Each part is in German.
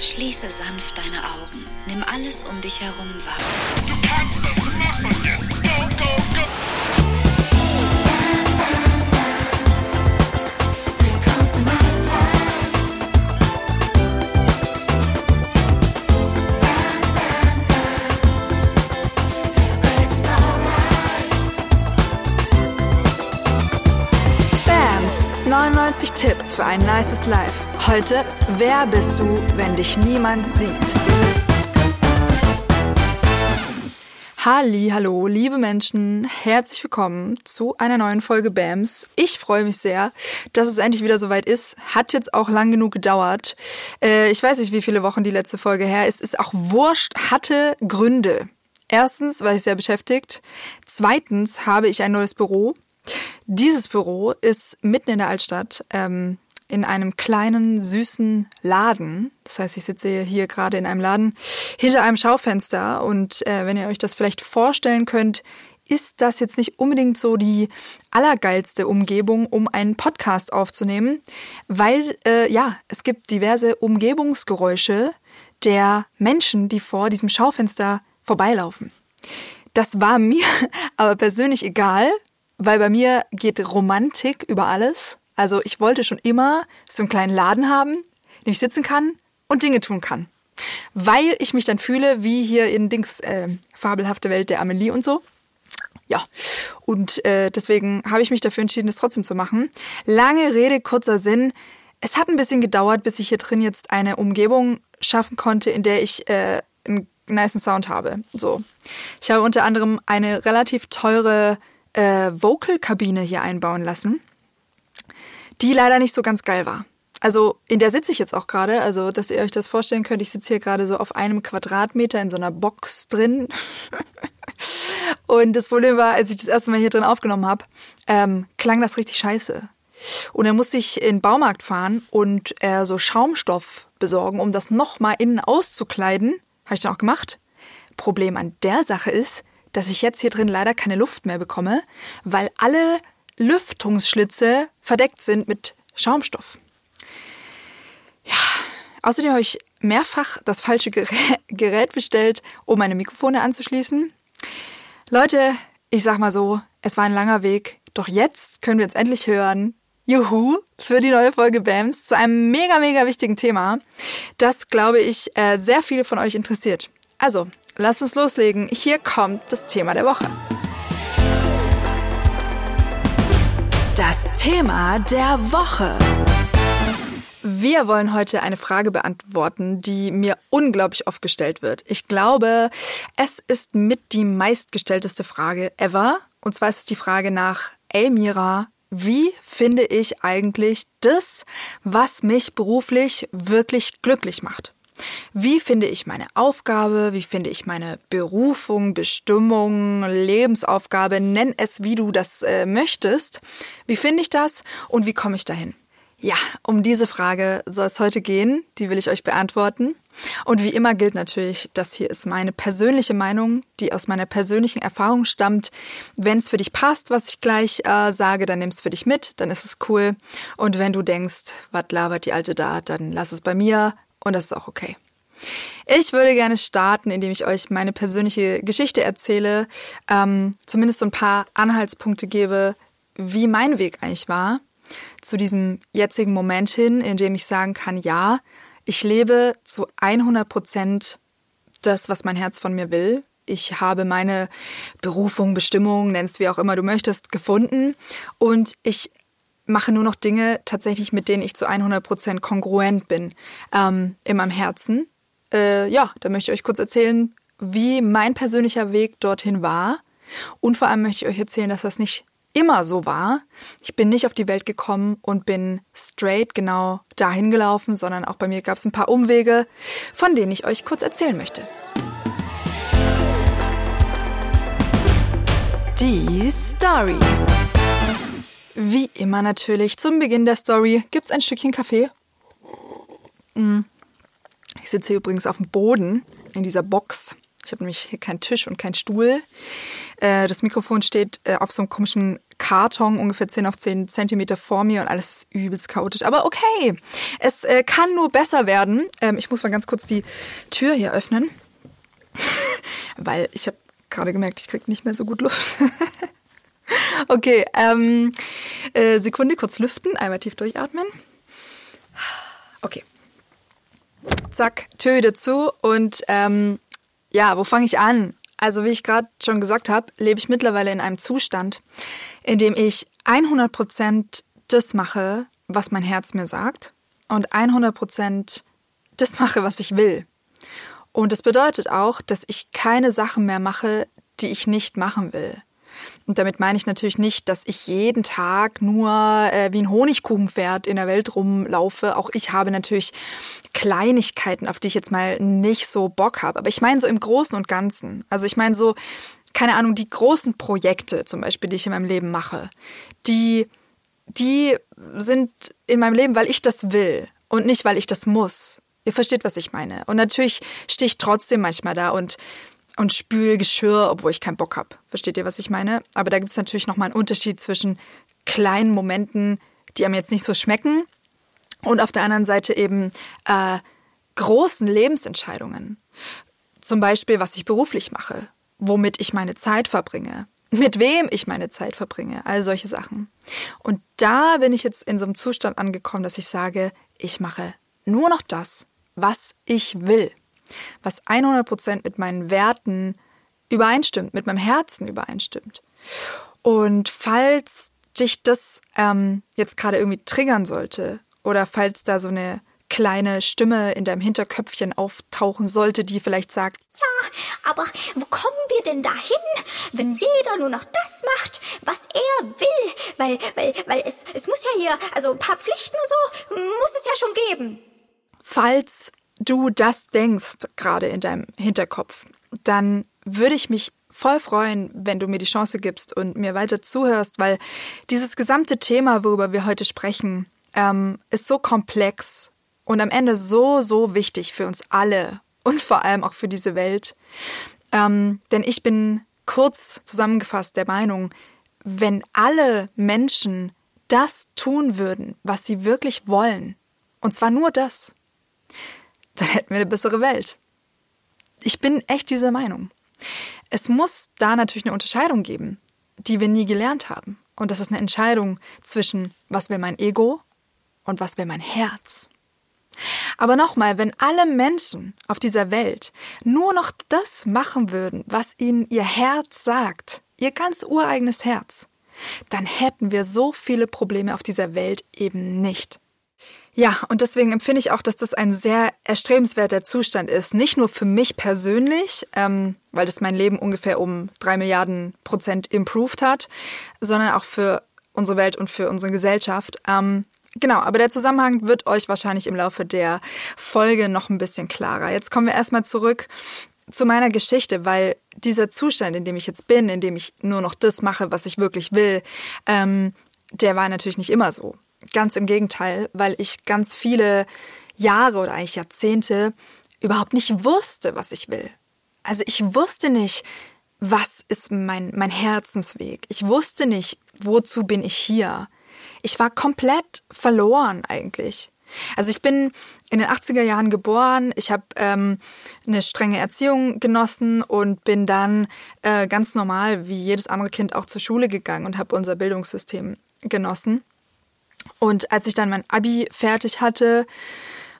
Schließe sanft deine Augen. Nimm alles um dich herum wahr. Du kannst das, du machst das jetzt. 99 Tipps für ein nices Life. Heute, wer bist du, wenn dich niemand sieht? Halli, hallo, liebe Menschen, herzlich willkommen zu einer neuen Folge BAMS. Ich freue mich sehr, dass es endlich wieder soweit ist. Hat jetzt auch lang genug gedauert. Äh, ich weiß nicht, wie viele Wochen die letzte Folge her ist. Ist auch wurscht, hatte Gründe. Erstens war ich sehr beschäftigt. Zweitens habe ich ein neues Büro. Dieses Büro ist mitten in der Altstadt, ähm, in einem kleinen, süßen Laden. Das heißt, ich sitze hier gerade in einem Laden hinter einem Schaufenster und äh, wenn ihr euch das vielleicht vorstellen könnt, ist das jetzt nicht unbedingt so die allergeilste Umgebung, um einen Podcast aufzunehmen, weil äh, ja, es gibt diverse Umgebungsgeräusche der Menschen, die vor diesem Schaufenster vorbeilaufen. Das war mir aber persönlich egal, weil bei mir geht Romantik über alles. Also ich wollte schon immer so einen kleinen Laden haben, in dem ich sitzen kann und Dinge tun kann. Weil ich mich dann fühle, wie hier in Dings äh, fabelhafte Welt der Amelie und so. Ja, und äh, deswegen habe ich mich dafür entschieden, das trotzdem zu machen. Lange Rede, kurzer Sinn. Es hat ein bisschen gedauert, bis ich hier drin jetzt eine Umgebung schaffen konnte, in der ich äh, einen nice Sound habe. So, ich habe unter anderem eine relativ teure äh, Vocal-Kabine hier einbauen lassen, die leider nicht so ganz geil war. Also in der sitze ich jetzt auch gerade, also dass ihr euch das vorstellen könnt, ich sitze hier gerade so auf einem Quadratmeter in so einer Box drin. Und das Problem war, als ich das erste Mal hier drin aufgenommen habe, ähm, klang das richtig scheiße. Und dann musste ich in den Baumarkt fahren und äh, so Schaumstoff besorgen, um das nochmal innen auszukleiden. Habe ich dann auch gemacht. Problem an der Sache ist, dass ich jetzt hier drin leider keine Luft mehr bekomme, weil alle Lüftungsschlitze verdeckt sind mit Schaumstoff. Ja, außerdem habe ich mehrfach das falsche Gerä- Gerät bestellt, um meine Mikrofone anzuschließen. Leute, ich sag mal so, es war ein langer Weg, doch jetzt können wir uns endlich hören. Juhu, für die neue Folge BAMS zu einem mega, mega wichtigen Thema, das, glaube ich, äh, sehr viele von euch interessiert. Also, lasst uns loslegen. Hier kommt das Thema der Woche. Das Thema der Woche. Wir wollen heute eine Frage beantworten, die mir unglaublich oft gestellt wird. Ich glaube, es ist mit die meistgestellteste Frage ever. Und zwar ist es die Frage nach, ey Mira, wie finde ich eigentlich das, was mich beruflich wirklich glücklich macht? Wie finde ich meine Aufgabe? Wie finde ich meine Berufung, Bestimmung, Lebensaufgabe? Nenn es, wie du das äh, möchtest. Wie finde ich das und wie komme ich dahin? Ja, um diese Frage soll es heute gehen. Die will ich euch beantworten. Und wie immer gilt natürlich, das hier ist meine persönliche Meinung, die aus meiner persönlichen Erfahrung stammt. Wenn es für dich passt, was ich gleich äh, sage, dann nimm es für dich mit, dann ist es cool. Und wenn du denkst, was labert die Alte da, dann lass es bei mir und das ist auch okay. Ich würde gerne starten, indem ich euch meine persönliche Geschichte erzähle, ähm, zumindest so ein paar Anhaltspunkte gebe, wie mein Weg eigentlich war zu diesem jetzigen Moment hin, in dem ich sagen kann, ja, ich lebe zu 100 Prozent das, was mein Herz von mir will. Ich habe meine Berufung, Bestimmung, nennst wie auch immer du möchtest, gefunden und ich mache nur noch Dinge tatsächlich, mit denen ich zu 100 Prozent kongruent bin ähm, in meinem Herzen. Äh, ja, da möchte ich euch kurz erzählen, wie mein persönlicher Weg dorthin war. Und vor allem möchte ich euch erzählen, dass das nicht immer so war. Ich bin nicht auf die Welt gekommen und bin straight genau dahin gelaufen, sondern auch bei mir gab es ein paar Umwege, von denen ich euch kurz erzählen möchte. Die Story. Wie immer natürlich, zum Beginn der Story gibt's ein Stückchen Kaffee. Mm. Ich sitze hier übrigens auf dem Boden in dieser Box. Ich habe nämlich hier keinen Tisch und keinen Stuhl. Äh, Das Mikrofon steht äh, auf so einem komischen Karton ungefähr 10 auf 10 Zentimeter vor mir und alles ist übelst chaotisch. Aber okay, es äh, kann nur besser werden. Ähm, ich muss mal ganz kurz die Tür hier öffnen, weil ich habe gerade gemerkt, ich krieg nicht mehr so gut Luft. okay, ähm, äh, Sekunde, kurz lüften, einmal tief durchatmen. Okay. Zack, Tür wieder zu und ähm, ja, wo fange ich an? Also wie ich gerade schon gesagt habe, lebe ich mittlerweile in einem Zustand, in dem ich 100% das mache, was mein Herz mir sagt und 100% das mache, was ich will. Und das bedeutet auch, dass ich keine Sachen mehr mache, die ich nicht machen will. Und damit meine ich natürlich nicht, dass ich jeden Tag nur äh, wie ein Honigkuchenpferd in der Welt rumlaufe. Auch ich habe natürlich Kleinigkeiten, auf die ich jetzt mal nicht so Bock habe. Aber ich meine so im Großen und Ganzen. Also ich meine so, keine Ahnung, die großen Projekte zum Beispiel, die ich in meinem Leben mache, die, die sind in meinem Leben, weil ich das will und nicht, weil ich das muss. Ihr versteht, was ich meine. Und natürlich stehe ich trotzdem manchmal da und und spül Geschirr, obwohl ich keinen Bock habe. Versteht ihr, was ich meine? Aber da gibt es natürlich nochmal einen Unterschied zwischen kleinen Momenten, die einem jetzt nicht so schmecken, und auf der anderen Seite eben äh, großen Lebensentscheidungen. Zum Beispiel, was ich beruflich mache, womit ich meine Zeit verbringe, mit wem ich meine Zeit verbringe, all solche Sachen. Und da bin ich jetzt in so einem Zustand angekommen, dass ich sage, ich mache nur noch das, was ich will was 100% mit meinen Werten übereinstimmt, mit meinem Herzen übereinstimmt. Und falls dich das ähm, jetzt gerade irgendwie triggern sollte oder falls da so eine kleine Stimme in deinem Hinterköpfchen auftauchen sollte, die vielleicht sagt, ja, aber wo kommen wir denn dahin, wenn jeder nur noch das macht, was er will? Weil, weil, weil es, es muss ja hier, also ein paar Pflichten und so muss es ja schon geben. Falls du das denkst, gerade in deinem Hinterkopf, dann würde ich mich voll freuen, wenn du mir die Chance gibst und mir weiter zuhörst, weil dieses gesamte Thema, worüber wir heute sprechen, ähm, ist so komplex und am Ende so, so wichtig für uns alle und vor allem auch für diese Welt. Ähm, denn ich bin kurz zusammengefasst der Meinung, wenn alle Menschen das tun würden, was sie wirklich wollen, und zwar nur das, dann hätten wir eine bessere Welt. Ich bin echt dieser Meinung. Es muss da natürlich eine Unterscheidung geben, die wir nie gelernt haben. Und das ist eine Entscheidung zwischen, was will mein Ego und was will mein Herz. Aber nochmal, wenn alle Menschen auf dieser Welt nur noch das machen würden, was ihnen ihr Herz sagt, ihr ganz ureigenes Herz, dann hätten wir so viele Probleme auf dieser Welt eben nicht. Ja, und deswegen empfinde ich auch, dass das ein sehr erstrebenswerter Zustand ist. Nicht nur für mich persönlich, ähm, weil das mein Leben ungefähr um drei Milliarden Prozent improved hat, sondern auch für unsere Welt und für unsere Gesellschaft. Ähm, genau, aber der Zusammenhang wird euch wahrscheinlich im Laufe der Folge noch ein bisschen klarer. Jetzt kommen wir erstmal zurück zu meiner Geschichte, weil dieser Zustand, in dem ich jetzt bin, in dem ich nur noch das mache, was ich wirklich will, ähm, der war natürlich nicht immer so. Ganz im Gegenteil, weil ich ganz viele Jahre oder eigentlich Jahrzehnte überhaupt nicht wusste, was ich will. Also ich wusste nicht, was ist mein, mein Herzensweg. Ich wusste nicht, wozu bin ich hier. Ich war komplett verloren eigentlich. Also ich bin in den 80er Jahren geboren, ich habe ähm, eine strenge Erziehung genossen und bin dann äh, ganz normal wie jedes andere Kind auch zur Schule gegangen und habe unser Bildungssystem genossen. Und als ich dann mein Abi fertig hatte,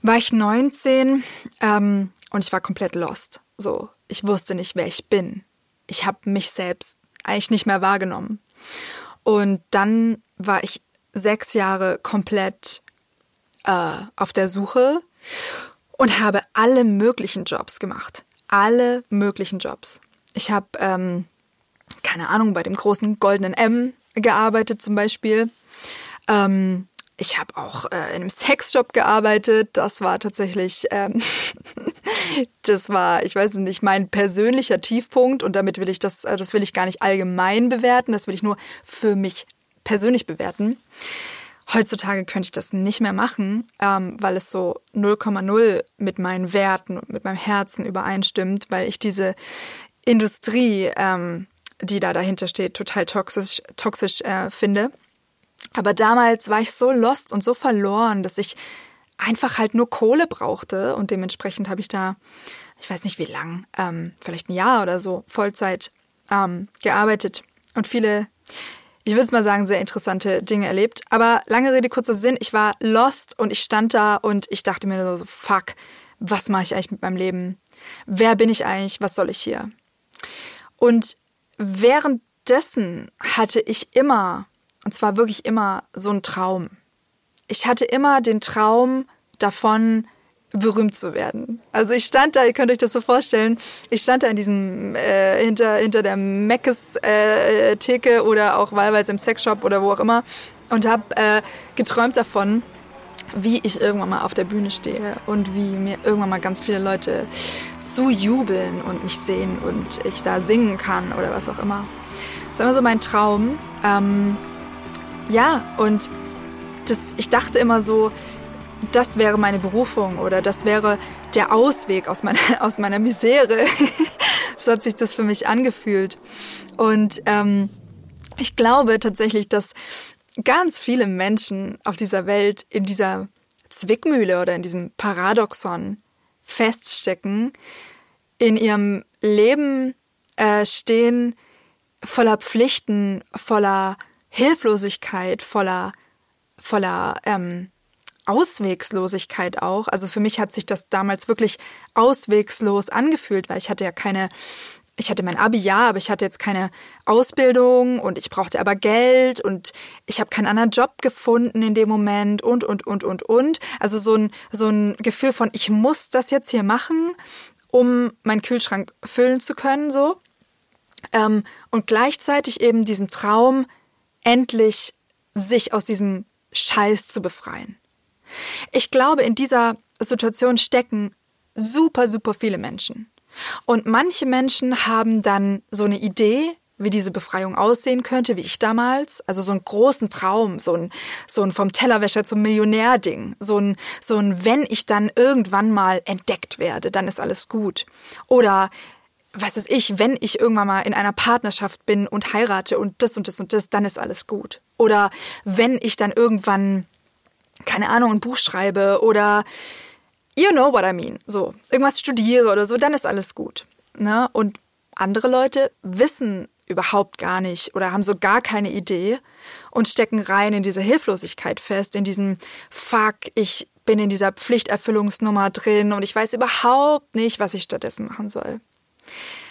war ich 19 ähm, und ich war komplett lost. So, ich wusste nicht, wer ich bin. Ich habe mich selbst eigentlich nicht mehr wahrgenommen. Und dann war ich sechs Jahre komplett äh, auf der Suche und habe alle möglichen Jobs gemacht. Alle möglichen Jobs. Ich habe, ähm, keine Ahnung, bei dem großen goldenen M gearbeitet zum Beispiel. Ähm, ich habe auch äh, in einem Sexshop gearbeitet. Das war tatsächlich, ähm, das war, ich weiß nicht, mein persönlicher Tiefpunkt. Und damit will ich das, äh, das will ich gar nicht allgemein bewerten. Das will ich nur für mich persönlich bewerten. Heutzutage könnte ich das nicht mehr machen, ähm, weil es so 0,0 mit meinen Werten und mit meinem Herzen übereinstimmt, weil ich diese Industrie ähm, die da dahinter steht, total toxisch, toxisch äh, finde. Aber damals war ich so lost und so verloren, dass ich einfach halt nur Kohle brauchte und dementsprechend habe ich da, ich weiß nicht wie lang, ähm, vielleicht ein Jahr oder so, Vollzeit ähm, gearbeitet und viele, ich würde es mal sagen, sehr interessante Dinge erlebt. Aber lange Rede, kurzer Sinn, ich war lost und ich stand da und ich dachte mir so, fuck, was mache ich eigentlich mit meinem Leben? Wer bin ich eigentlich? Was soll ich hier? Und währenddessen hatte ich immer, und zwar wirklich immer, so einen Traum. Ich hatte immer den Traum davon, berühmt zu werden. Also ich stand da, ihr könnt euch das so vorstellen, ich stand da in diesem äh, hinter hinter der Meckes äh, Theke oder auch wahlweise im Sexshop oder wo auch immer und habe äh, geträumt davon, wie ich irgendwann mal auf der Bühne stehe und wie mir irgendwann mal ganz viele Leute zujubeln und mich sehen und ich da singen kann oder was auch immer. Das war immer so mein Traum. Ähm, ja, und das, ich dachte immer so, das wäre meine Berufung oder das wäre der Ausweg aus meiner, aus meiner Misere. so hat sich das für mich angefühlt. Und ähm, ich glaube tatsächlich, dass ganz viele Menschen auf dieser Welt in dieser Zwickmühle oder in diesem Paradoxon feststecken, in ihrem Leben äh, stehen voller Pflichten, voller Hilflosigkeit, voller, voller ähm, Auswegslosigkeit auch. Also für mich hat sich das damals wirklich auswegslos angefühlt, weil ich hatte ja keine ich hatte mein Abi ja, aber ich hatte jetzt keine Ausbildung und ich brauchte aber Geld und ich habe keinen anderen Job gefunden in dem Moment und und und und und. Also so ein so ein Gefühl von ich muss das jetzt hier machen, um meinen Kühlschrank füllen zu können so. Ähm, und gleichzeitig eben diesem Traum endlich sich aus diesem Scheiß zu befreien. Ich glaube, in dieser Situation stecken super, super viele Menschen. Und manche Menschen haben dann so eine Idee, wie diese Befreiung aussehen könnte, wie ich damals. Also so einen großen Traum, so ein, so ein vom Tellerwäscher zum Millionär-Ding. So ein, so ein, wenn ich dann irgendwann mal entdeckt werde, dann ist alles gut. Oder, was ist ich, wenn ich irgendwann mal in einer Partnerschaft bin und heirate und das und das und das, dann ist alles gut. Oder wenn ich dann irgendwann keine Ahnung, ein Buch schreibe oder you know what I mean, so, irgendwas studiere oder so, dann ist alles gut. Ne? Und andere Leute wissen überhaupt gar nicht oder haben so gar keine Idee und stecken rein in diese Hilflosigkeit fest, in diesem Fuck, ich bin in dieser Pflichterfüllungsnummer drin und ich weiß überhaupt nicht, was ich stattdessen machen soll.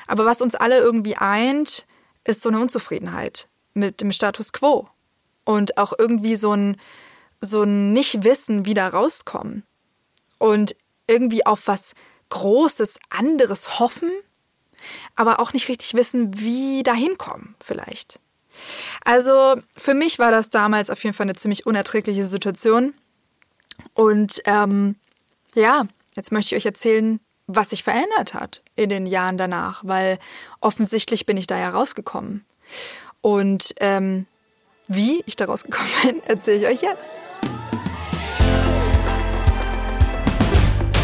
Aber was uns alle irgendwie eint, ist so eine Unzufriedenheit mit dem Status quo und auch irgendwie so ein so ein Nicht-Wissen wieder rauskommen und irgendwie auf was Großes, anderes hoffen, aber auch nicht richtig wissen, wie dahin kommen vielleicht. Also für mich war das damals auf jeden Fall eine ziemlich unerträgliche Situation. Und ähm, ja, jetzt möchte ich euch erzählen, was sich verändert hat in den Jahren danach, weil offensichtlich bin ich da ja rausgekommen. Und ähm, wie ich daraus gekommen bin, erzähle ich euch jetzt.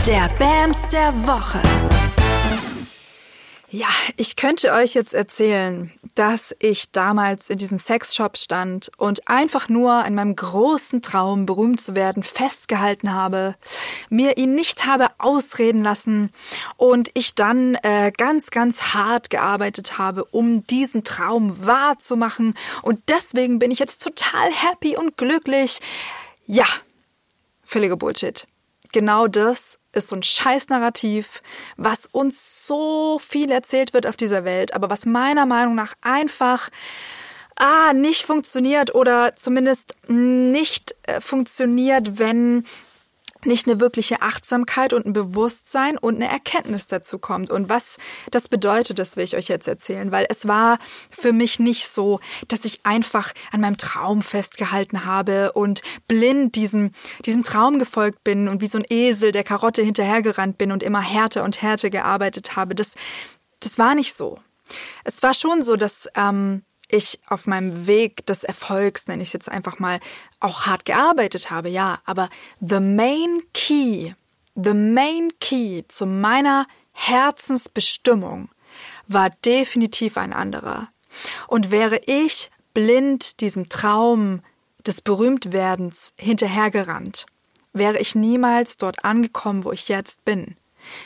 Der Bams der Woche. Ja, ich könnte euch jetzt erzählen, dass ich damals in diesem Sexshop stand und einfach nur an meinem großen Traum, berühmt zu werden, festgehalten habe, mir ihn nicht habe ausreden lassen und ich dann äh, ganz, ganz hart gearbeitet habe, um diesen Traum wahrzumachen. Und deswegen bin ich jetzt total happy und glücklich. Ja, völlige Bullshit genau das ist so ein Scheißnarrativ, was uns so viel erzählt wird auf dieser Welt, aber was meiner Meinung nach einfach ah, nicht funktioniert oder zumindest nicht äh, funktioniert, wenn nicht eine wirkliche Achtsamkeit und ein Bewusstsein und eine Erkenntnis dazu kommt. Und was das bedeutet, das will ich euch jetzt erzählen, weil es war für mich nicht so, dass ich einfach an meinem Traum festgehalten habe und blind diesem, diesem Traum gefolgt bin und wie so ein Esel der Karotte hinterhergerannt bin und immer härter und härter gearbeitet habe. Das, das war nicht so. Es war schon so, dass ähm, ich auf meinem Weg des Erfolgs, nenne ich es jetzt einfach mal, auch hart gearbeitet habe, ja, aber the main key, the main key zu meiner Herzensbestimmung war definitiv ein anderer. Und wäre ich blind diesem Traum des Berühmtwerdens hinterhergerannt, wäre ich niemals dort angekommen, wo ich jetzt bin,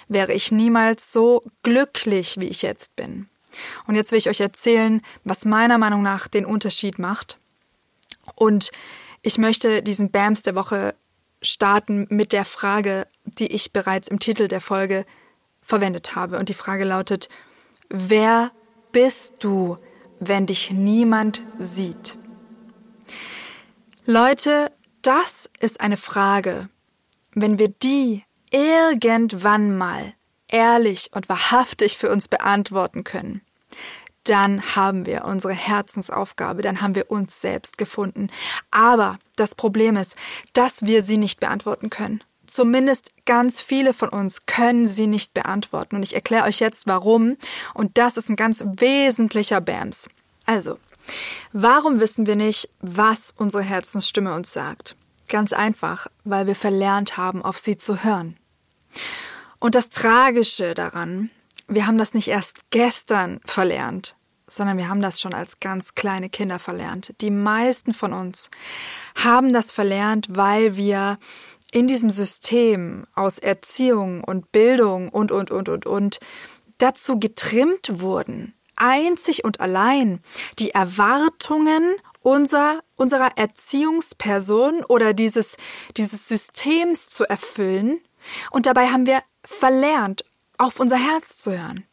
wäre ich niemals so glücklich, wie ich jetzt bin. Und jetzt will ich euch erzählen, was meiner Meinung nach den Unterschied macht. Und ich möchte diesen BAMS der Woche starten mit der Frage, die ich bereits im Titel der Folge verwendet habe. Und die Frage lautet, wer bist du, wenn dich niemand sieht? Leute, das ist eine Frage. Wenn wir die irgendwann mal ehrlich und wahrhaftig für uns beantworten können, dann haben wir unsere Herzensaufgabe, dann haben wir uns selbst gefunden. Aber das Problem ist, dass wir sie nicht beantworten können. Zumindest ganz viele von uns können sie nicht beantworten. Und ich erkläre euch jetzt warum. Und das ist ein ganz wesentlicher BAMS. Also, warum wissen wir nicht, was unsere Herzensstimme uns sagt? Ganz einfach, weil wir verlernt haben, auf sie zu hören. Und das Tragische daran, wir haben das nicht erst gestern verlernt, sondern wir haben das schon als ganz kleine Kinder verlernt. Die meisten von uns haben das verlernt, weil wir in diesem System aus Erziehung und Bildung und, und, und, und, und dazu getrimmt wurden, einzig und allein die Erwartungen unser, unserer Erziehungsperson oder dieses, dieses Systems zu erfüllen. Und dabei haben wir verlernt, auf unser Herz zu hören.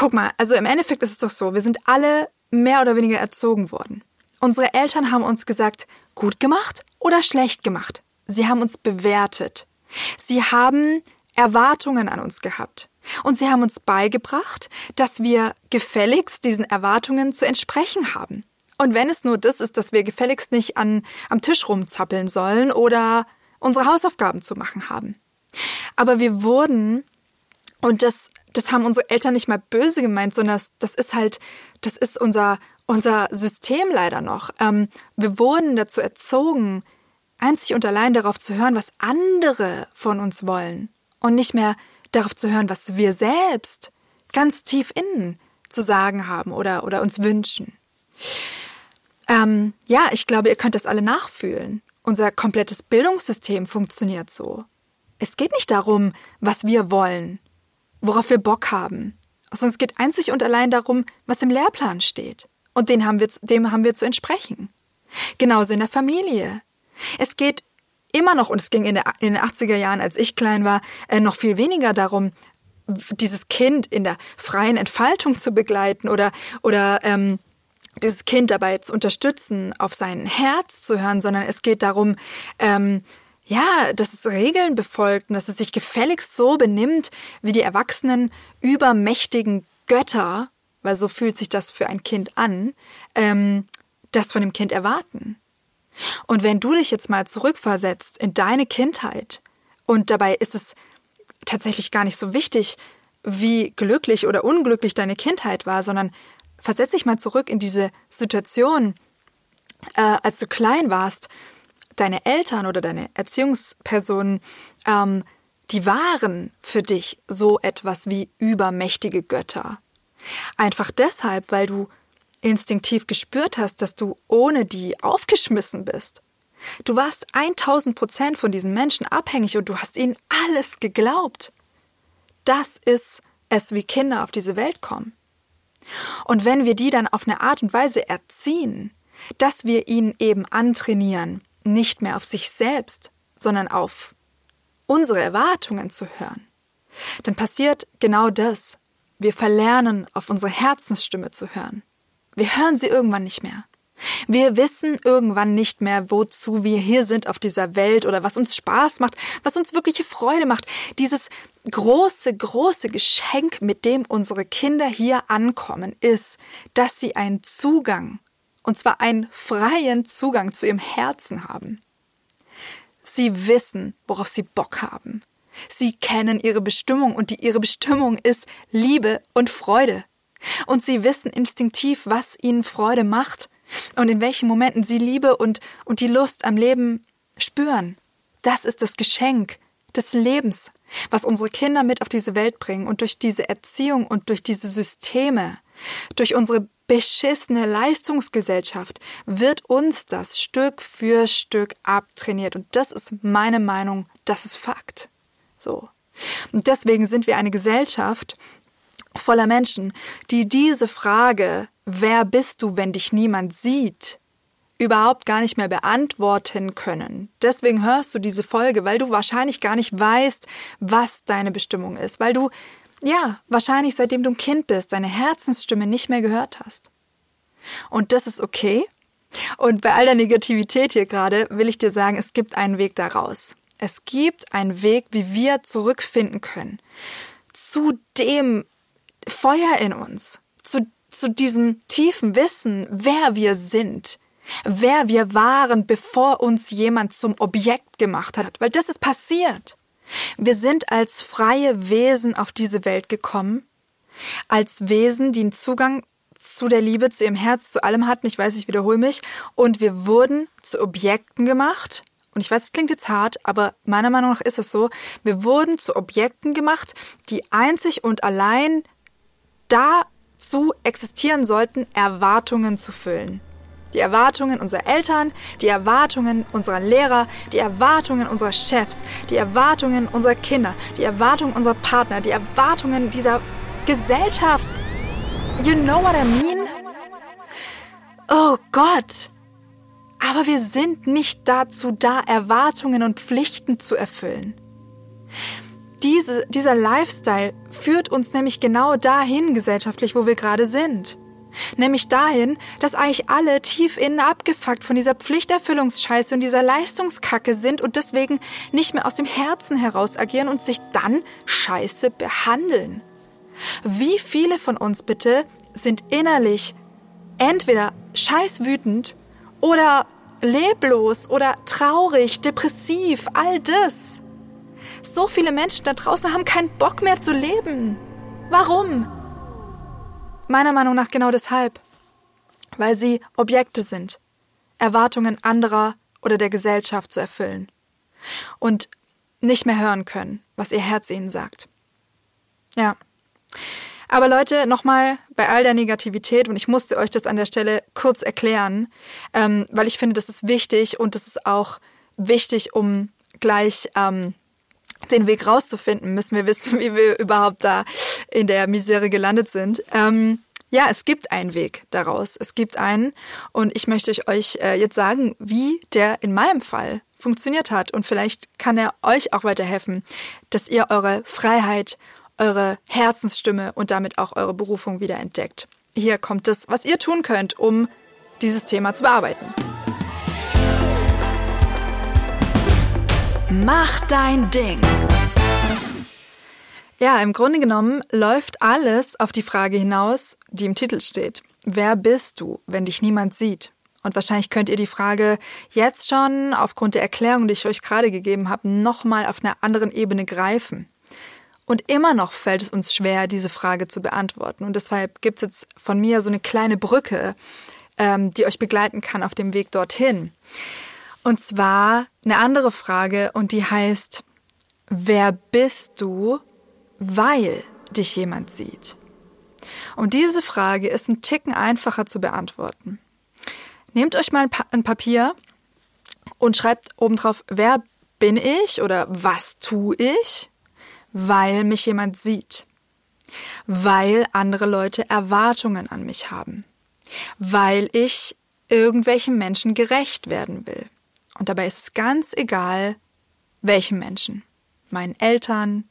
Guck mal, also im Endeffekt ist es doch so, wir sind alle mehr oder weniger erzogen worden. Unsere Eltern haben uns gesagt, gut gemacht oder schlecht gemacht. Sie haben uns bewertet. Sie haben Erwartungen an uns gehabt. Und sie haben uns beigebracht, dass wir gefälligst diesen Erwartungen zu entsprechen haben. Und wenn es nur das ist, dass wir gefälligst nicht an, am Tisch rumzappeln sollen oder unsere Hausaufgaben zu machen haben. Aber wir wurden, und das das haben unsere Eltern nicht mal böse gemeint, sondern das, das ist halt, das ist unser, unser System leider noch. Ähm, wir wurden dazu erzogen, einzig und allein darauf zu hören, was andere von uns wollen und nicht mehr darauf zu hören, was wir selbst ganz tief innen zu sagen haben oder, oder uns wünschen. Ähm, ja, ich glaube, ihr könnt das alle nachfühlen. Unser komplettes Bildungssystem funktioniert so. Es geht nicht darum, was wir wollen, worauf wir Bock haben. Sondern es geht einzig und allein darum, was im Lehrplan steht. Und den haben wir, dem haben wir zu entsprechen. Genauso in der Familie. Es geht immer noch, und es ging in, der, in den 80er Jahren, als ich klein war, äh, noch viel weniger darum, dieses Kind in der freien Entfaltung zu begleiten oder, oder ähm, dieses Kind dabei zu unterstützen, auf sein Herz zu hören, sondern es geht darum, ähm, ja, dass es Regeln befolgt und dass es sich gefälligst so benimmt, wie die erwachsenen, übermächtigen Götter, weil so fühlt sich das für ein Kind an, ähm, das von dem Kind erwarten. Und wenn du dich jetzt mal zurückversetzt in deine Kindheit und dabei ist es tatsächlich gar nicht so wichtig, wie glücklich oder unglücklich deine Kindheit war, sondern versetz dich mal zurück in diese Situation, äh, als du klein warst deine Eltern oder deine Erziehungspersonen, ähm, die waren für dich so etwas wie übermächtige Götter. Einfach deshalb, weil du instinktiv gespürt hast, dass du ohne die aufgeschmissen bist. Du warst 1000 Prozent von diesen Menschen abhängig und du hast ihnen alles geglaubt. Das ist es, wie Kinder auf diese Welt kommen. Und wenn wir die dann auf eine Art und Weise erziehen, dass wir ihnen eben antrainieren, nicht mehr auf sich selbst, sondern auf unsere Erwartungen zu hören, dann passiert genau das. Wir verlernen, auf unsere Herzensstimme zu hören. Wir hören sie irgendwann nicht mehr. Wir wissen irgendwann nicht mehr, wozu wir hier sind auf dieser Welt oder was uns Spaß macht, was uns wirkliche Freude macht. Dieses große, große Geschenk, mit dem unsere Kinder hier ankommen, ist, dass sie einen Zugang und zwar einen freien Zugang zu ihrem Herzen haben. Sie wissen, worauf sie Bock haben. Sie kennen ihre Bestimmung und die, ihre Bestimmung ist Liebe und Freude. Und sie wissen instinktiv, was ihnen Freude macht und in welchen Momenten sie Liebe und, und die Lust am Leben spüren. Das ist das Geschenk des Lebens, was unsere Kinder mit auf diese Welt bringen und durch diese Erziehung und durch diese Systeme Durch unsere beschissene Leistungsgesellschaft wird uns das Stück für Stück abtrainiert. Und das ist meine Meinung, das ist Fakt. So. Und deswegen sind wir eine Gesellschaft voller Menschen, die diese Frage, wer bist du, wenn dich niemand sieht, überhaupt gar nicht mehr beantworten können. Deswegen hörst du diese Folge, weil du wahrscheinlich gar nicht weißt, was deine Bestimmung ist, weil du ja, wahrscheinlich seitdem du ein Kind bist, deine Herzensstimme nicht mehr gehört hast. Und das ist okay. Und bei all der Negativität hier gerade will ich dir sagen, es gibt einen Weg daraus. Es gibt einen Weg, wie wir zurückfinden können zu dem Feuer in uns, zu, zu diesem tiefen Wissen, wer wir sind, wer wir waren, bevor uns jemand zum Objekt gemacht hat. Weil das ist passiert. Wir sind als freie Wesen auf diese Welt gekommen, als Wesen, die einen Zugang zu der Liebe, zu ihrem Herz, zu allem hatten. Ich weiß, ich wiederhole mich. Und wir wurden zu Objekten gemacht. Und ich weiß, es klingt jetzt hart, aber meiner Meinung nach ist es so. Wir wurden zu Objekten gemacht, die einzig und allein dazu existieren sollten, Erwartungen zu füllen. Die Erwartungen unserer Eltern, die Erwartungen unserer Lehrer, die Erwartungen unserer Chefs, die Erwartungen unserer Kinder, die Erwartungen unserer Partner, die Erwartungen dieser Gesellschaft. You know what I mean? Oh Gott! Aber wir sind nicht dazu da, Erwartungen und Pflichten zu erfüllen. Diese, dieser Lifestyle führt uns nämlich genau dahin gesellschaftlich, wo wir gerade sind. Nämlich dahin, dass eigentlich alle tief innen abgefuckt von dieser Pflichterfüllungsscheiße und dieser Leistungskacke sind und deswegen nicht mehr aus dem Herzen heraus agieren und sich dann scheiße behandeln. Wie viele von uns bitte sind innerlich entweder scheißwütend oder leblos oder traurig, depressiv, all das. So viele Menschen da draußen haben keinen Bock mehr zu leben. Warum? Meiner Meinung nach genau deshalb. Weil sie Objekte sind, Erwartungen anderer oder der Gesellschaft zu erfüllen. Und nicht mehr hören können, was ihr Herz ihnen sagt. Ja. Aber Leute, nochmal bei all der Negativität, und ich musste euch das an der Stelle kurz erklären, ähm, weil ich finde, das ist wichtig und das ist auch wichtig, um gleich ähm, den Weg rauszufinden, müssen wir wissen, wie wir überhaupt da in der Misere gelandet sind. Ähm, ja, es gibt einen Weg daraus. Es gibt einen. Und ich möchte euch äh, jetzt sagen, wie der in meinem Fall funktioniert hat. Und vielleicht kann er euch auch weiterhelfen, dass ihr eure Freiheit, eure Herzensstimme und damit auch eure Berufung wieder entdeckt. Hier kommt es, was ihr tun könnt, um dieses Thema zu bearbeiten. Mach dein Ding. Ja, im Grunde genommen läuft alles auf die Frage hinaus, die im Titel steht. Wer bist du, wenn dich niemand sieht? Und wahrscheinlich könnt ihr die Frage jetzt schon aufgrund der Erklärung, die ich euch gerade gegeben habe, nochmal auf einer anderen Ebene greifen. Und immer noch fällt es uns schwer, diese Frage zu beantworten. Und deshalb gibt es jetzt von mir so eine kleine Brücke, ähm, die euch begleiten kann auf dem Weg dorthin. Und zwar eine andere Frage und die heißt, wer bist du, weil dich jemand sieht? Und diese Frage ist ein Ticken einfacher zu beantworten. Nehmt euch mal ein Papier und schreibt obendrauf, wer bin ich oder was tue ich, weil mich jemand sieht. Weil andere Leute Erwartungen an mich haben. Weil ich irgendwelchen Menschen gerecht werden will. Und dabei ist es ganz egal, welchen Menschen. Meinen Eltern,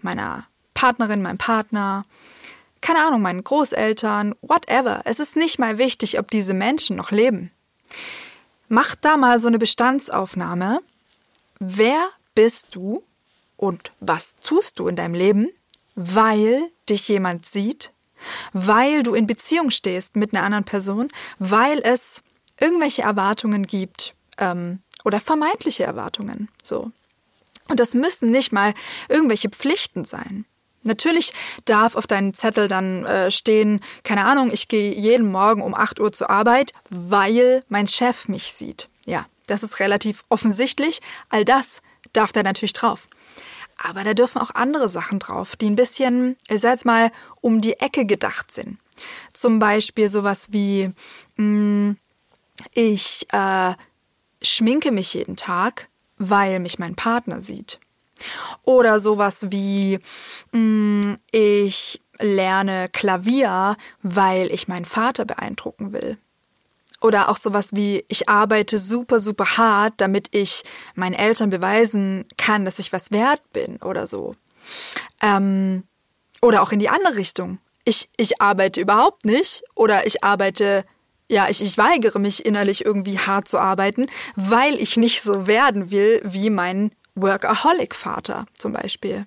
meiner Partnerin, meinem Partner, keine Ahnung, meinen Großeltern, whatever. Es ist nicht mal wichtig, ob diese Menschen noch leben. Mach da mal so eine Bestandsaufnahme. Wer bist du und was tust du in deinem Leben, weil dich jemand sieht, weil du in Beziehung stehst mit einer anderen Person, weil es irgendwelche Erwartungen gibt, ähm, oder vermeintliche Erwartungen. So. Und das müssen nicht mal irgendwelche Pflichten sein. Natürlich darf auf deinem Zettel dann äh, stehen, keine Ahnung, ich gehe jeden Morgen um 8 Uhr zur Arbeit, weil mein Chef mich sieht. Ja, das ist relativ offensichtlich. All das darf da natürlich drauf. Aber da dürfen auch andere Sachen drauf, die ein bisschen, ich sag jetzt mal, um die Ecke gedacht sind. Zum Beispiel sowas wie, mh, mm, ich äh, schminke mich jeden Tag, weil mich mein Partner sieht. Oder sowas wie, mm, ich lerne Klavier, weil ich meinen Vater beeindrucken will. Oder auch sowas wie, ich arbeite super, super hart, damit ich meinen Eltern beweisen kann, dass ich was wert bin oder so. Ähm, oder auch in die andere Richtung. Ich, ich arbeite überhaupt nicht oder ich arbeite, ja, ich, ich weigere mich innerlich irgendwie hart zu arbeiten, weil ich nicht so werden will wie mein Workaholic-Vater zum Beispiel.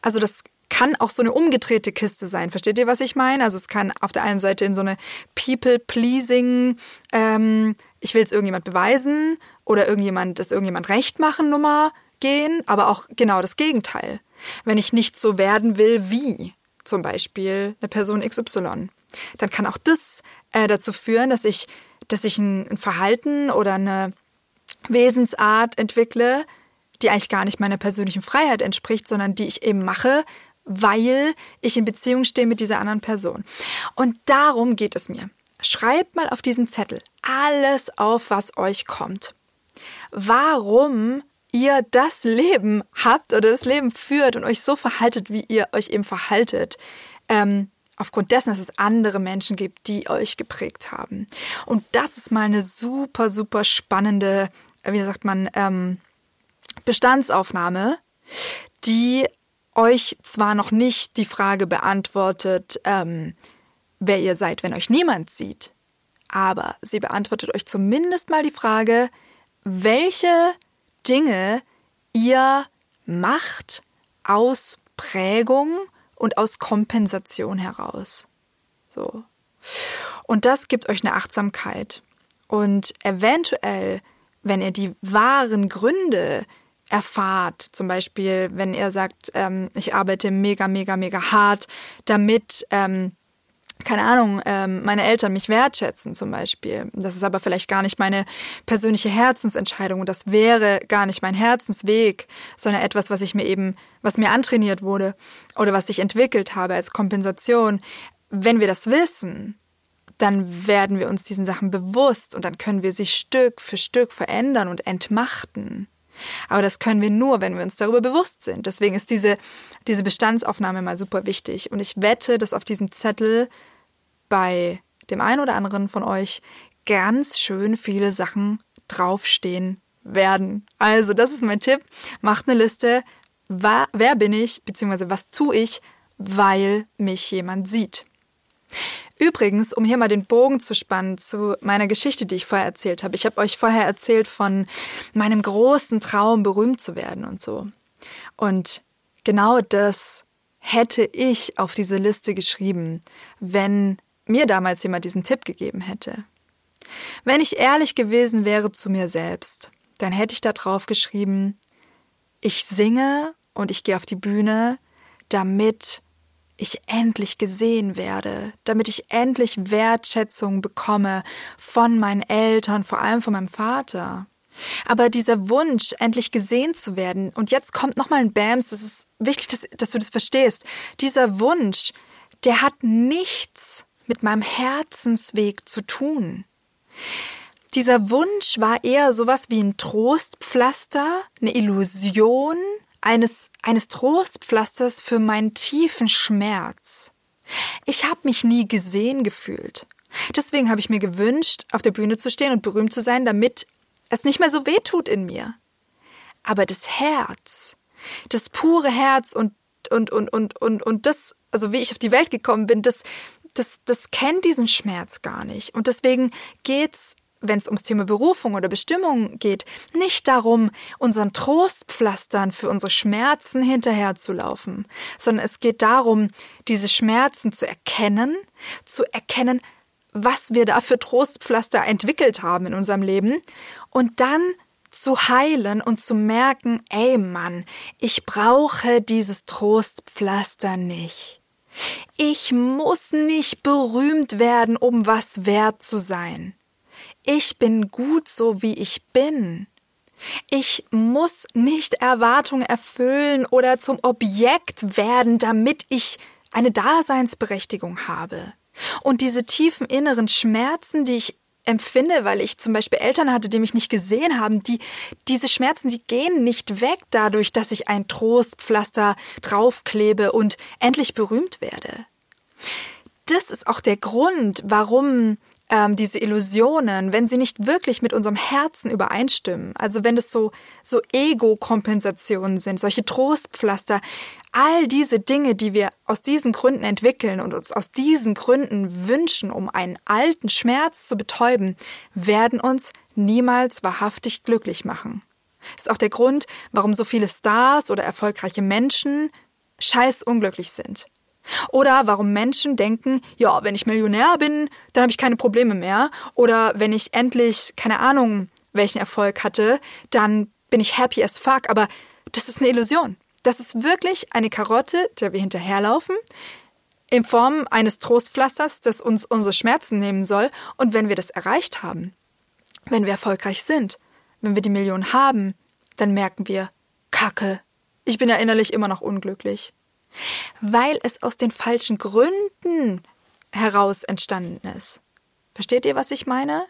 Also das kann auch so eine umgedrehte Kiste sein. Versteht ihr, was ich meine? Also es kann auf der einen Seite in so eine People-Pleasing, ähm, ich will es irgendjemand beweisen oder irgendjemand, das irgendjemand recht machen Nummer gehen, aber auch genau das Gegenteil. Wenn ich nicht so werden will wie zum Beispiel eine Person XY, dann kann auch das äh, dazu führen, dass ich, dass ich ein, ein Verhalten oder eine Wesensart entwickle, die eigentlich gar nicht meiner persönlichen Freiheit entspricht, sondern die ich eben mache, weil ich in Beziehung stehe mit dieser anderen Person. Und darum geht es mir. Schreibt mal auf diesen Zettel alles auf, was euch kommt. Warum ihr das Leben habt oder das Leben führt und euch so verhaltet, wie ihr euch eben verhaltet. Ähm, aufgrund dessen, dass es andere Menschen gibt, die euch geprägt haben. Und das ist mal eine super, super spannende, wie sagt man, ähm, Bestandsaufnahme, die euch zwar noch nicht die Frage beantwortet, ähm, wer ihr seid, wenn euch niemand sieht, aber sie beantwortet euch zumindest mal die Frage, welche Dinge ihr macht aus Prägung und aus Kompensation heraus. So. Und das gibt euch eine Achtsamkeit. Und eventuell, wenn ihr die wahren Gründe erfahrt. Zum Beispiel, wenn er sagt, ähm, ich arbeite mega, mega, mega hart, damit, ähm, keine Ahnung, ähm, meine Eltern mich wertschätzen zum Beispiel. Das ist aber vielleicht gar nicht meine persönliche Herzensentscheidung und das wäre gar nicht mein Herzensweg, sondern etwas, was ich mir eben, was mir antrainiert wurde oder was ich entwickelt habe als Kompensation. Wenn wir das wissen, dann werden wir uns diesen Sachen bewusst und dann können wir sie Stück für Stück verändern und entmachten. Aber das können wir nur, wenn wir uns darüber bewusst sind. Deswegen ist diese, diese Bestandsaufnahme mal super wichtig. Und ich wette, dass auf diesem Zettel bei dem einen oder anderen von euch ganz schön viele Sachen draufstehen werden. Also, das ist mein Tipp. Macht eine Liste. Wer bin ich, beziehungsweise was tue ich, weil mich jemand sieht. Übrigens, um hier mal den Bogen zu spannen zu meiner Geschichte, die ich vorher erzählt habe. Ich habe euch vorher erzählt von meinem großen Traum, berühmt zu werden und so. Und genau das hätte ich auf diese Liste geschrieben, wenn mir damals jemand diesen Tipp gegeben hätte. Wenn ich ehrlich gewesen wäre zu mir selbst, dann hätte ich da drauf geschrieben, ich singe und ich gehe auf die Bühne, damit ich endlich gesehen werde, damit ich endlich Wertschätzung bekomme von meinen Eltern, vor allem von meinem Vater. Aber dieser Wunsch, endlich gesehen zu werden, und jetzt kommt nochmal ein Bams, das ist wichtig, dass, dass du das verstehst. Dieser Wunsch, der hat nichts mit meinem Herzensweg zu tun. Dieser Wunsch war eher sowas wie ein Trostpflaster, eine Illusion, eines, eines Trostpflasters für meinen tiefen Schmerz. Ich habe mich nie gesehen gefühlt. Deswegen habe ich mir gewünscht, auf der Bühne zu stehen und berühmt zu sein, damit es nicht mehr so weh tut in mir. Aber das Herz, das pure Herz und, und, und, und, und, und das, also wie ich auf die Welt gekommen bin, das, das, das kennt diesen Schmerz gar nicht. Und deswegen geht's wenn es ums Thema Berufung oder Bestimmung geht, nicht darum, unseren Trostpflastern für unsere Schmerzen hinterherzulaufen, sondern es geht darum, diese Schmerzen zu erkennen, zu erkennen, was wir da für Trostpflaster entwickelt haben in unserem Leben und dann zu heilen und zu merken, ey Mann, ich brauche dieses Trostpflaster nicht. Ich muss nicht berühmt werden, um was wert zu sein ich bin gut so, wie ich bin. Ich muss nicht Erwartungen erfüllen oder zum Objekt werden, damit ich eine Daseinsberechtigung habe. Und diese tiefen inneren Schmerzen, die ich empfinde, weil ich zum Beispiel Eltern hatte, die mich nicht gesehen haben, die, diese Schmerzen, die gehen nicht weg dadurch, dass ich ein Trostpflaster draufklebe und endlich berühmt werde. Das ist auch der Grund, warum ähm, diese Illusionen, wenn sie nicht wirklich mit unserem Herzen übereinstimmen, also wenn es so, so Ego-Kompensationen sind, solche Trostpflaster, all diese Dinge, die wir aus diesen Gründen entwickeln und uns aus diesen Gründen wünschen, um einen alten Schmerz zu betäuben, werden uns niemals wahrhaftig glücklich machen. Ist auch der Grund, warum so viele Stars oder erfolgreiche Menschen scheiß unglücklich sind. Oder warum Menschen denken, ja, wenn ich Millionär bin, dann habe ich keine Probleme mehr. Oder wenn ich endlich, keine Ahnung, welchen Erfolg hatte, dann bin ich happy as fuck. Aber das ist eine Illusion. Das ist wirklich eine Karotte, der wir hinterherlaufen, in Form eines Trostpflasters, das uns unsere Schmerzen nehmen soll. Und wenn wir das erreicht haben, wenn wir erfolgreich sind, wenn wir die Million haben, dann merken wir, Kacke, ich bin ja innerlich immer noch unglücklich weil es aus den falschen Gründen heraus entstanden ist. Versteht ihr, was ich meine?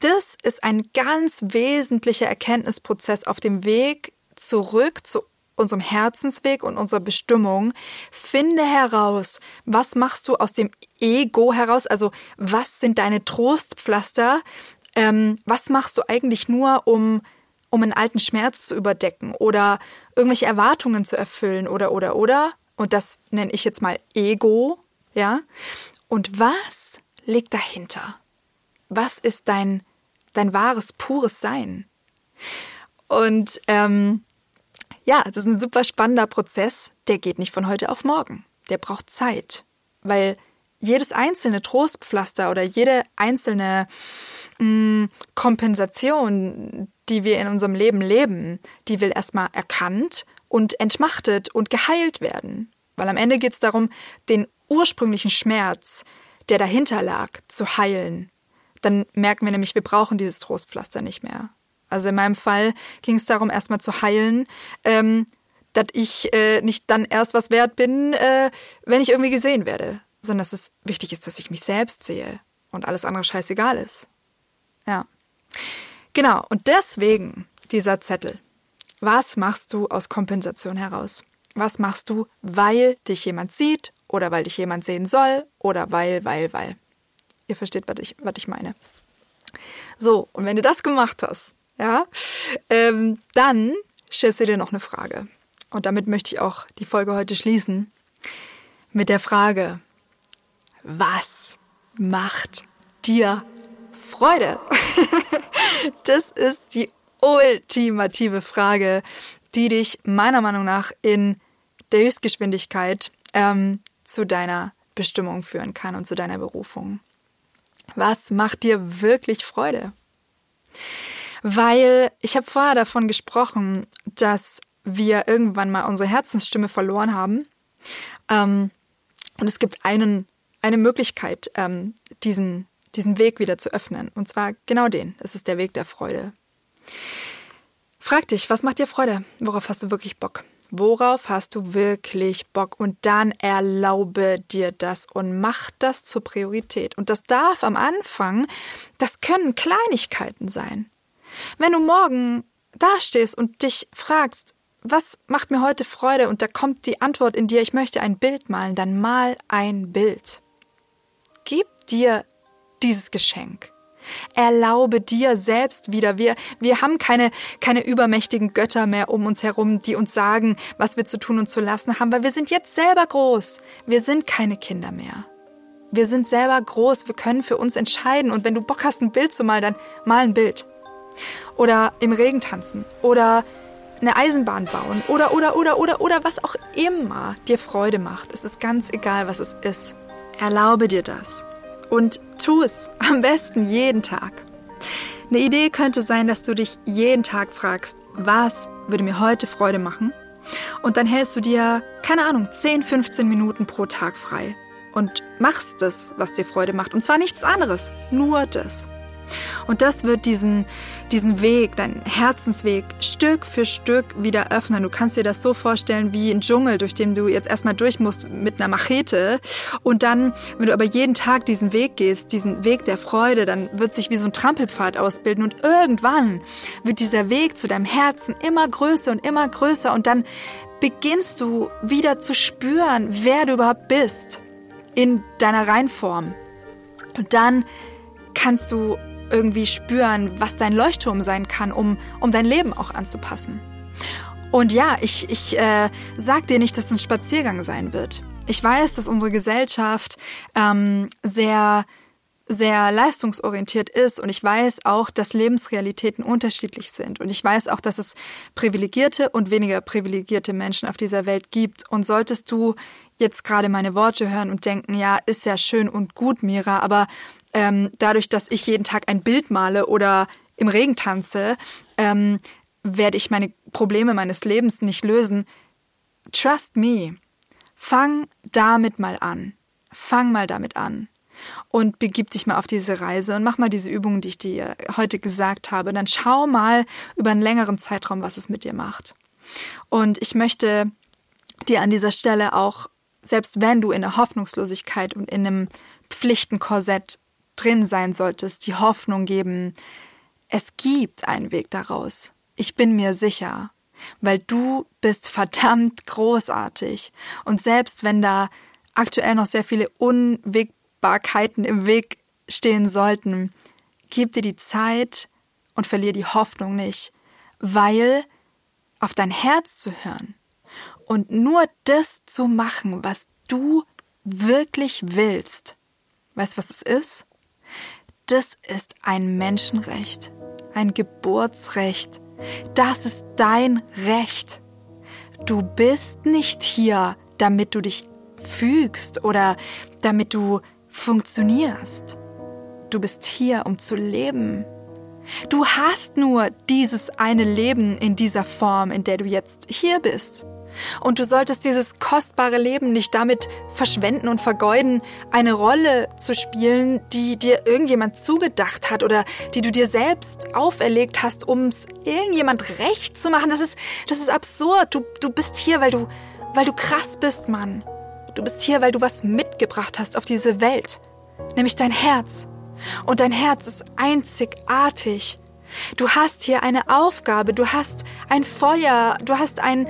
Das ist ein ganz wesentlicher Erkenntnisprozess auf dem Weg zurück zu unserem Herzensweg und unserer Bestimmung. Finde heraus, was machst du aus dem Ego heraus? Also was sind deine Trostpflaster? Ähm, was machst du eigentlich nur, um um einen alten Schmerz zu überdecken oder irgendwelche Erwartungen zu erfüllen oder oder oder. Und das nenne ich jetzt mal Ego, ja. Und was liegt dahinter? Was ist dein, dein wahres, pures Sein? Und ähm, ja, das ist ein super spannender Prozess, der geht nicht von heute auf morgen. Der braucht Zeit, weil jedes einzelne Trostpflaster oder jede einzelne mh, mm, Kompensation, die wir in unserem Leben leben, die will erstmal erkannt und entmachtet und geheilt werden. Weil am Ende geht es darum, den ursprünglichen Schmerz, der dahinter lag, zu heilen. Dann merken wir nämlich, wir brauchen dieses Trostpflaster nicht mehr. Also in meinem Fall ging es darum, erstmal zu heilen, ähm, dass ich äh, nicht dann erst was wert bin, äh, wenn ich irgendwie gesehen werde, sondern dass es wichtig ist, dass ich mich selbst sehe und alles andere scheißegal ist. Ja. Genau, und deswegen dieser Zettel. Was machst du aus Kompensation heraus? Was machst du, weil dich jemand sieht oder weil dich jemand sehen soll oder weil, weil, weil? Ihr versteht, was ich, was ich meine. So, und wenn du das gemacht hast, ja, ähm, dann stellst du dir noch eine Frage. Und damit möchte ich auch die Folge heute schließen mit der Frage, was macht dir Freude? Das ist die ultimative Frage, die dich meiner Meinung nach in der Höchstgeschwindigkeit ähm, zu deiner Bestimmung führen kann und zu deiner Berufung. Was macht dir wirklich Freude? Weil ich habe vorher davon gesprochen, dass wir irgendwann mal unsere Herzensstimme verloren haben. Ähm, und es gibt einen, eine Möglichkeit, ähm, diesen diesen Weg wieder zu öffnen. Und zwar genau den. Es ist der Weg der Freude. Frag dich, was macht dir Freude? Worauf hast du wirklich Bock? Worauf hast du wirklich Bock? Und dann erlaube dir das und mach das zur Priorität. Und das darf am Anfang, das können Kleinigkeiten sein. Wenn du morgen dastehst und dich fragst, was macht mir heute Freude? Und da kommt die Antwort in dir, ich möchte ein Bild malen, dann mal ein Bild. Gib dir dieses Geschenk. Erlaube dir selbst wieder. Wir, wir haben keine, keine übermächtigen Götter mehr um uns herum, die uns sagen, was wir zu tun und zu lassen haben, weil wir sind jetzt selber groß. Wir sind keine Kinder mehr. Wir sind selber groß, wir können für uns entscheiden und wenn du Bock hast, ein Bild zu malen, dann mal ein Bild. Oder im Regen tanzen oder eine Eisenbahn bauen oder, oder, oder, oder, oder was auch immer dir Freude macht. Es ist ganz egal, was es ist. Erlaube dir das. Und tu es am besten jeden Tag. Eine Idee könnte sein, dass du dich jeden Tag fragst, was würde mir heute Freude machen? Und dann hältst du dir, keine Ahnung, 10, 15 Minuten pro Tag frei und machst das, was dir Freude macht. Und zwar nichts anderes, nur das. Und das wird diesen, diesen Weg, deinen Herzensweg, Stück für Stück wieder öffnen. Du kannst dir das so vorstellen wie ein Dschungel, durch den du jetzt erstmal durch musst mit einer Machete. Und dann, wenn du aber jeden Tag diesen Weg gehst, diesen Weg der Freude, dann wird sich wie so ein Trampelpfad ausbilden. Und irgendwann wird dieser Weg zu deinem Herzen immer größer und immer größer. Und dann beginnst du wieder zu spüren, wer du überhaupt bist in deiner Reinform. Und dann kannst du irgendwie spüren, was dein Leuchtturm sein kann, um, um dein Leben auch anzupassen. Und ja, ich, ich äh, sag dir nicht, dass es ein Spaziergang sein wird. Ich weiß, dass unsere Gesellschaft ähm, sehr sehr leistungsorientiert ist und ich weiß auch, dass Lebensrealitäten unterschiedlich sind und ich weiß auch, dass es privilegierte und weniger privilegierte Menschen auf dieser Welt gibt und solltest du jetzt gerade meine Worte hören und denken, ja, ist ja schön und gut, Mira, aber ähm, dadurch, dass ich jeden Tag ein Bild male oder im Regen tanze, ähm, werde ich meine Probleme meines Lebens nicht lösen. Trust me. Fang damit mal an. Fang mal damit an. Und begib dich mal auf diese Reise und mach mal diese Übungen, die ich dir heute gesagt habe. Dann schau mal über einen längeren Zeitraum, was es mit dir macht. Und ich möchte dir an dieser Stelle auch, selbst wenn du in der Hoffnungslosigkeit und in einem Pflichtenkorsett drin sein solltest, die Hoffnung geben, es gibt einen Weg daraus. Ich bin mir sicher, weil du bist verdammt großartig. Und selbst wenn da aktuell noch sehr viele Unwägbarkeiten im Weg stehen sollten, gib dir die Zeit und verlier die Hoffnung nicht, weil auf dein Herz zu hören und nur das zu machen, was du wirklich willst. Weißt du, was es ist? Das ist ein Menschenrecht, ein Geburtsrecht. Das ist dein Recht. Du bist nicht hier, damit du dich fügst oder damit du funktionierst. Du bist hier, um zu leben. Du hast nur dieses eine Leben in dieser Form, in der du jetzt hier bist. Und du solltest dieses kostbare Leben nicht damit verschwenden und vergeuden, eine Rolle zu spielen, die dir irgendjemand zugedacht hat oder die du dir selbst auferlegt hast, um es irgendjemand recht zu machen. Das ist, das ist absurd. Du, du bist hier, weil du, weil du krass bist, Mann. Du bist hier, weil du was mitgebracht hast auf diese Welt. Nämlich dein Herz. Und dein Herz ist einzigartig. Du hast hier eine Aufgabe, du hast ein Feuer, du hast ein,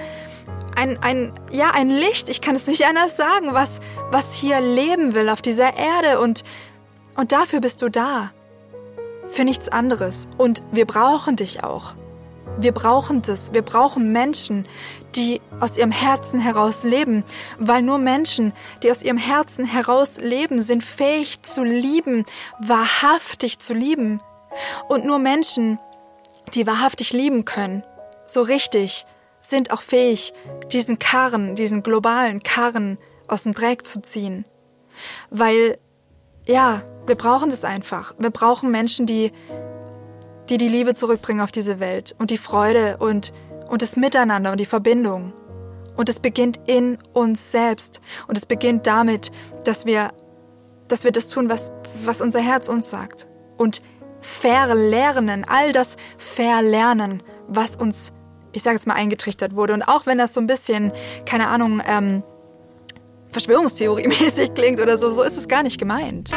ein, ein, ja, ein Licht, ich kann es nicht anders sagen, was, was hier leben will auf dieser Erde und, und dafür bist du da. Für nichts anderes. Und wir brauchen dich auch. Wir brauchen das. Wir brauchen Menschen, die aus ihrem Herzen heraus leben, weil nur Menschen, die aus ihrem Herzen heraus leben, sind fähig zu lieben, wahrhaftig zu lieben. Und nur Menschen, die wahrhaftig lieben können, so richtig, sind auch fähig, diesen Karren, diesen globalen Karren aus dem Dreck zu ziehen. Weil, ja, wir brauchen das einfach. Wir brauchen Menschen, die, die die Liebe zurückbringen auf diese Welt und die Freude und, und das Miteinander und die Verbindung. Und es beginnt in uns selbst. Und es beginnt damit, dass wir, dass wir das tun, was, was unser Herz uns sagt. Und verlernen, all das verlernen, was uns ich sage jetzt mal, eingetrichtert wurde. Und auch wenn das so ein bisschen, keine Ahnung, ähm, Verschwörungstheorie-mäßig klingt oder so, so ist es gar nicht gemeint.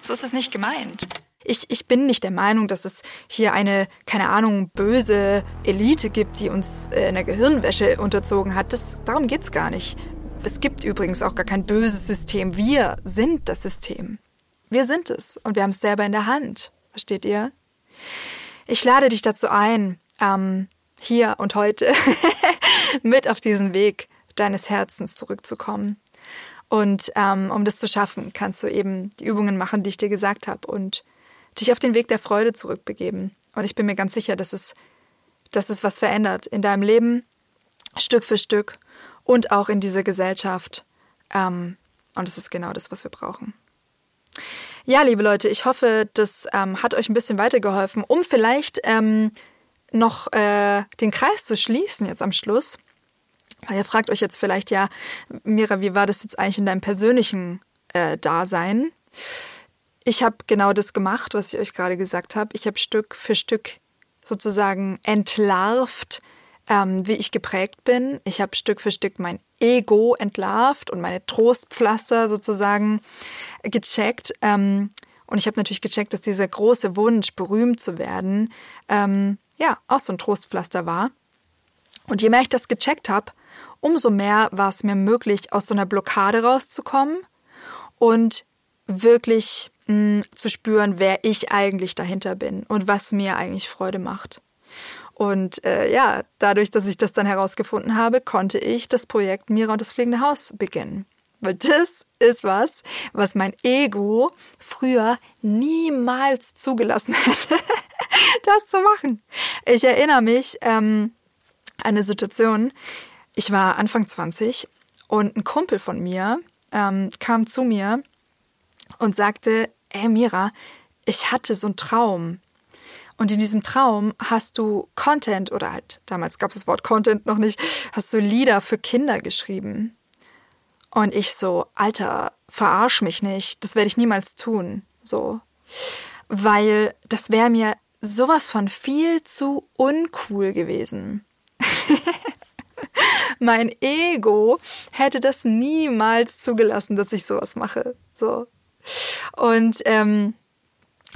So ist es nicht gemeint. Ich, ich bin nicht der Meinung, dass es hier eine, keine Ahnung, böse Elite gibt, die uns äh, in der Gehirnwäsche unterzogen hat. Das, darum geht's gar nicht. Es gibt übrigens auch gar kein böses System. Wir sind das System. Wir sind es und wir haben es selber in der Hand. Versteht ihr? Ich lade dich dazu ein, ähm, hier und heute mit auf diesen Weg deines Herzens zurückzukommen. Und ähm, um das zu schaffen, kannst du eben die Übungen machen, die ich dir gesagt habe und dich auf den Weg der Freude zurückbegeben. Und ich bin mir ganz sicher, dass es, dass es was verändert in deinem Leben, Stück für Stück und auch in dieser Gesellschaft. Ähm, und es ist genau das, was wir brauchen. Ja, liebe Leute, ich hoffe, das ähm, hat euch ein bisschen weitergeholfen, um vielleicht ähm, noch äh, den Kreis zu schließen jetzt am Schluss. Weil ihr fragt euch jetzt vielleicht ja, Mira, wie war das jetzt eigentlich in deinem persönlichen äh, Dasein? ich habe genau das gemacht, was ich euch gerade gesagt habe. Ich habe Stück für Stück sozusagen entlarvt, ähm, wie ich geprägt bin. Ich habe Stück für Stück mein Ego entlarvt und meine Trostpflaster sozusagen gecheckt. Ähm, und ich habe natürlich gecheckt, dass dieser große Wunsch, berühmt zu werden, ähm, ja, auch so ein Trostpflaster war. Und je mehr ich das gecheckt habe, umso mehr war es mir möglich, aus so einer Blockade rauszukommen und wirklich mh, mm, zu spüren, wer ich eigentlich dahinter bin und was mir eigentlich Freude macht. Und äh, ja, dadurch, dass ich das dann herausgefunden habe, konnte ich das Projekt Mira und das fliegende Haus beginnen. Weil das ist was, was mein Ego früher niemals zugelassen hätte, das zu machen. Ich erinnere mich ähm, an eine Situation, ich war Anfang 20 und ein Kumpel von mir ähm, kam zu mir und sagte, ey Mira, ich hatte so einen Traum. Und in diesem Traum hast du Content oder halt, damals gab es das Wort Content noch nicht, hast du Lieder für Kinder geschrieben. Und ich so, Alter, verarsch mich nicht, das werde ich niemals tun. So. Weil das wäre mir sowas von viel zu uncool gewesen. mein Ego hätte das niemals zugelassen, dass ich sowas mache. So. Und ähm,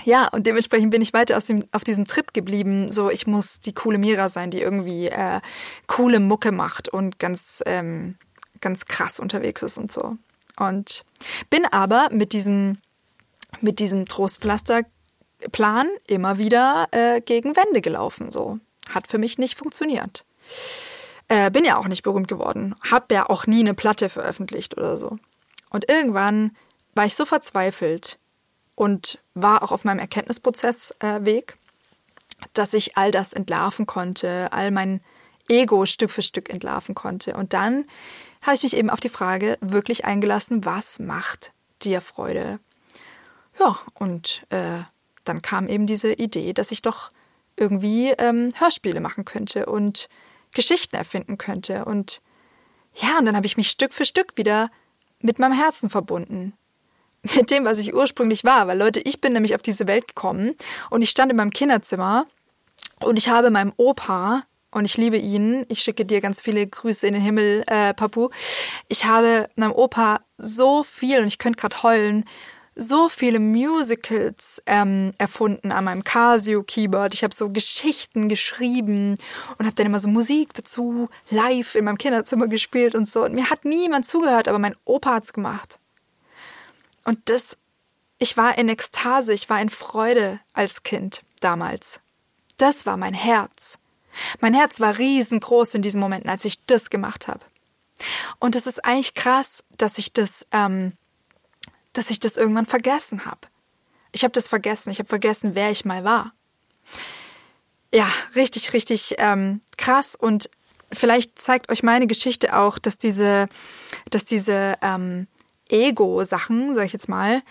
ja, und dementsprechend bin ich weiter aus dem, auf diesem Trip geblieben. So, ich muss die coole Mira sein, die irgendwie äh, coole Mucke macht und ganz, ähm, ganz krass unterwegs ist und so. Und bin aber mit diesem, mit diesem Trostpflasterplan immer wieder äh, gegen Wände gelaufen. So. Hat für mich nicht funktioniert. Äh, bin ja auch nicht berühmt geworden. Hab ja auch nie eine Platte veröffentlicht oder so. Und irgendwann war ich so verzweifelt und war auch auf meinem Erkenntnisprozessweg, äh, dass ich all das entlarven konnte, all mein Ego Stück für Stück entlarven konnte. Und dann habe ich mich eben auf die Frage wirklich eingelassen, was macht dir Freude? Ja, und äh, dann kam eben diese Idee, dass ich doch irgendwie ähm, Hörspiele machen könnte und Geschichten erfinden könnte. Und ja, und dann habe ich mich Stück für Stück wieder mit meinem Herzen verbunden. Mit dem, was ich ursprünglich war. Weil Leute, ich bin nämlich auf diese Welt gekommen und ich stand in meinem Kinderzimmer und ich habe meinem Opa, und ich liebe ihn, ich schicke dir ganz viele Grüße in den Himmel, äh, Papu, ich habe meinem Opa so viel, und ich könnte gerade heulen, so viele Musicals ähm, erfunden an meinem Casio-Keyboard. Ich habe so Geschichten geschrieben und habe dann immer so Musik dazu live in meinem Kinderzimmer gespielt und so. Und mir hat niemand zugehört, aber mein Opa hat's gemacht. Und das, ich war in Ekstase, ich war in Freude als Kind damals. Das war mein Herz. Mein Herz war riesengroß in diesen Momenten, als ich das gemacht habe. Und es ist eigentlich krass, dass ich das ähm, dass ich das irgendwann vergessen habe. Ich habe das vergessen. Ich habe vergessen, wer ich mal war. Ja, richtig, richtig ähm, krass. Und vielleicht zeigt euch meine Geschichte auch, dass diese, dass diese ähm, Ego-Sachen, sag ich jetzt mal,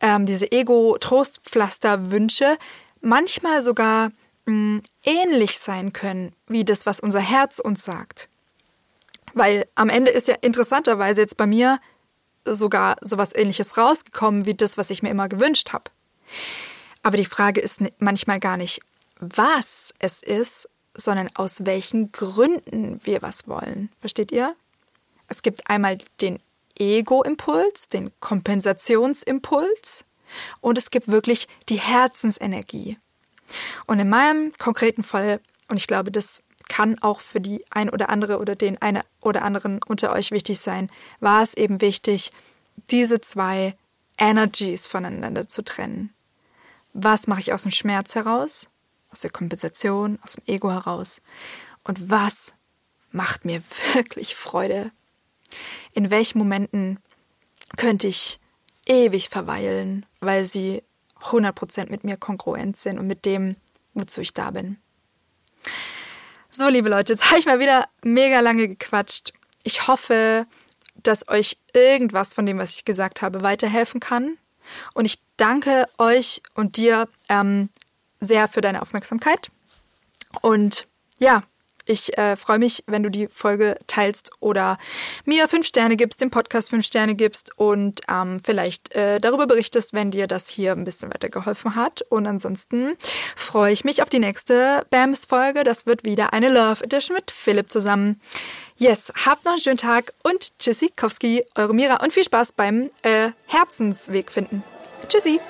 ähm, diese Ego-Trostpflaster-Wünsche manchmal sogar mh, mm, ähnlich sein können wie das, was unser Herz uns sagt. Weil am Ende ist ja interessanterweise jetzt bei mir sogar sowas ähnliches rausgekommen wie das, was ich mir immer gewünscht habe. Aber die Frage ist manchmal gar nicht, was es ist, sondern aus welchen Gründen wir was wollen. Versteht ihr? Es gibt einmal den Ego-Impuls, den Kompensationsimpuls und es gibt wirklich die Herzensenergie. Und in meinem konkreten Fall, und ich glaube, das kann auch für die ein oder andere oder den einen oder anderen unter euch wichtig sein, war es eben wichtig, diese zwei Energies voneinander zu trennen. Was mache ich aus dem Schmerz heraus, aus der Kompensation, aus dem Ego heraus? Und was macht mir wirklich Freude? In welchen Momenten könnte ich ewig verweilen, weil sie 100% mit mir kongruent sind und mit dem, wozu ich da bin. So, liebe Leute, jetzt habe ich mal wieder mega lange gequatscht. Ich hoffe, dass euch irgendwas von dem, was ich gesagt habe, weiterhelfen kann. Und ich danke euch und dir ähm, sehr für deine Aufmerksamkeit. Und ja, Ich äh, freue mich, wenn du die Folge teilst oder mir fünf Sterne gibst, dem Podcast fünf Sterne gibst und ähm, vielleicht äh, darüber berichtest, wenn dir das hier ein bisschen weitergeholfen hat. Und ansonsten freue ich mich auf die nächste BAMS-Folge. Das wird wieder eine Love Edition mit Philipp zusammen. Yes, habt noch einen schönen Tag und Tschüssikowski, eure Mira und viel Spaß beim äh, Herzensweg finden. Tschüssi!